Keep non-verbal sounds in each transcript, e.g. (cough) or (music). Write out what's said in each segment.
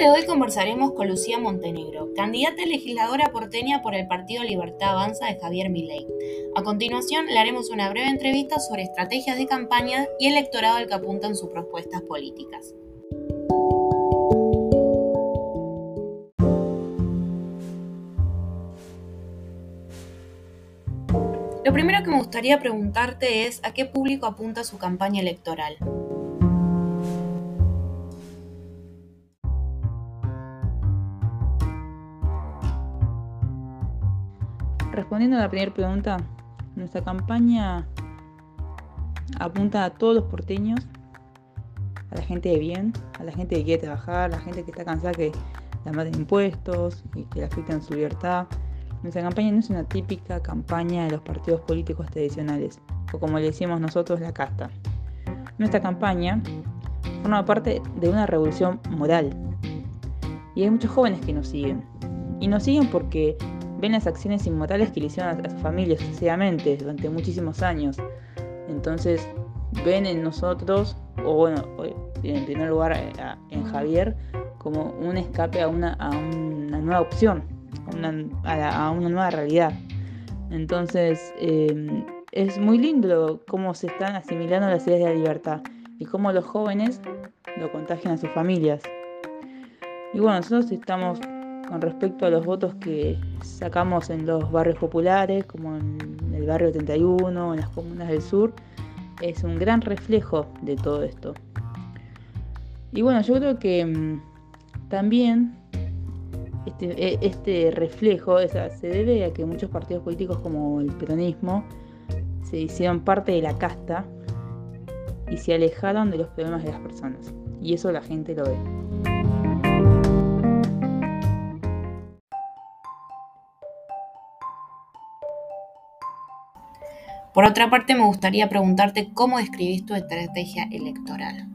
de hoy conversaremos con Lucía Montenegro, candidata legisladora porteña por el Partido Libertad Avanza de Javier Milei. A continuación, le haremos una breve entrevista sobre estrategias de campaña y electorado al que apuntan sus propuestas políticas. Lo primero que me gustaría preguntarte es a qué público apunta su campaña electoral. Respondiendo a la primera pregunta, nuestra campaña apunta a todos los porteños, a la gente de bien, a la gente que quiere trabajar, a la gente que está cansada que la maten impuestos y que le afecten su libertad. Nuestra campaña no es una típica campaña de los partidos políticos tradicionales, o como le decimos nosotros, la casta. Nuestra campaña forma parte de una revolución moral. Y hay muchos jóvenes que nos siguen. Y nos siguen porque ven las acciones inmortales que le hicieron a, su familia sucesivamente durante muchísimos años. Entonces ven en nosotros, o bueno, en primer lugar en Javier, como un escape a una, nueva opción, a una, nueva realidad. Entonces em, es muy lindo cómo se están asimilando las ideas de la libertad y cómo los jóvenes lo contagian a sus familias. Y bueno, nosotros estamos con respecto a los votos que sacamos en los barrios populares, como en el barrio 31, en las comunas del sur, es un gran reflejo de todo esto. Y bueno, yo creo que mm, también este, e, este reflejo se debe a que muchos partidos políticos como el peronismo se hicieron parte de la casta y se alejaron de los problemas de las personas. Y eso la gente lo ve. Por otra parte, me gustaría preguntarte cómo describís tu estrategia electoral.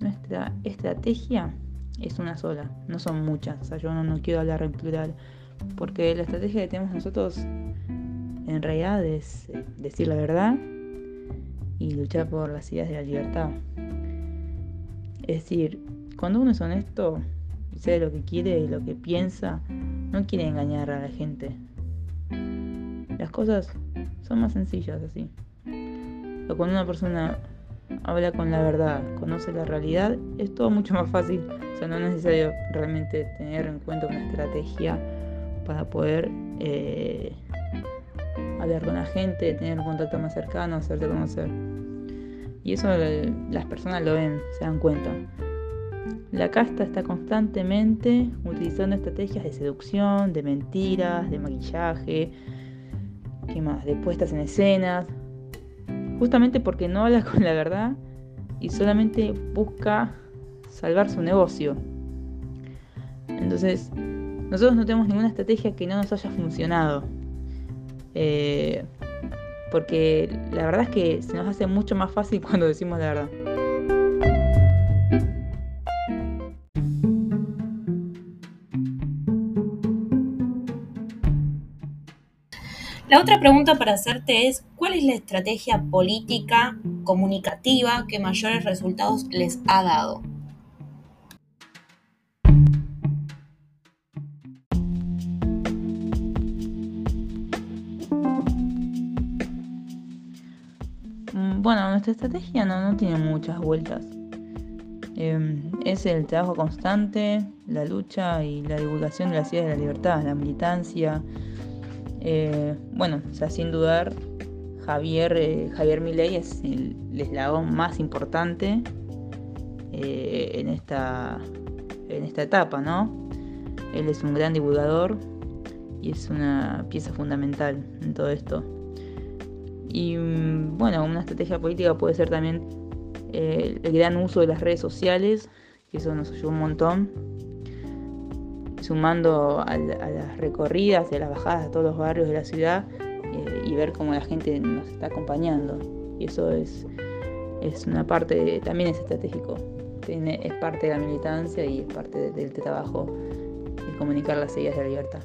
Nuestra estrategia es una sola, no son muchas. Yo no, quiero hablar en plural, porque la estrategia que tenemos nosotros en realidad es eh, decir la verdad y luchar por las ideas de la libertad. Es decir, cuando uno es honesto y sabe lo que quiere y lo que piensa, no quiere engañar a la gente. Las cosas son más sencillas así. Pero cuando una persona habla con la verdad, conoce la realidad, es todo mucho más fácil. O sea, no es necesario realmente tener en cuenta una estrategia para poder eh, hablar con la gente, tener un contacto más cercano, hacerte conocer. Y eso eh, las personas lo ven, se dan cuenta. La casta está constantemente utilizando estrategias de seducción, de mentiras, de maquillaje, ¿qué más? De puestas en escenas, justamente porque no habla (laughs) con la verdad y solamente busca salvar su negocio. Entonces, nosotros no tenemos ninguna estrategia que no nos haya funcionado. Eh, porque la verdad es que se nos hace mucho más fácil (laughs) cuando decimos la verdad. La otra pregunta para hacerte es, ¿cuál es la estrategia política, comunicativa que mayores resultados les ha dado? Mm, bueno, nuestra estrategia no, tiene muchas vueltas. Em, es el trabajo constante, la lucha y la divulgación de las ideas de la libertad, la militancia, eh, bueno, o sea, sin dudar, Javier, eh, Javier Milei es el, eslabón más importante eh, en, esta, en esta etapa, ¿no? Él es un gran divulgador y es una pieza fundamental en todo esto. Y mm, bueno, una estrategia política puede ser también el gran uso de las redes sociales, que eso nos ayuda un montón sumando a, las recorridas y a las bajadas a todos los barrios de la ciudad eh, y ver cómo la gente nos está acompañando. Y eso es, es una parte, también es estratégico. Tiene, es parte de la militancia y es parte del trabajo de comunicar las ideas de la libertad.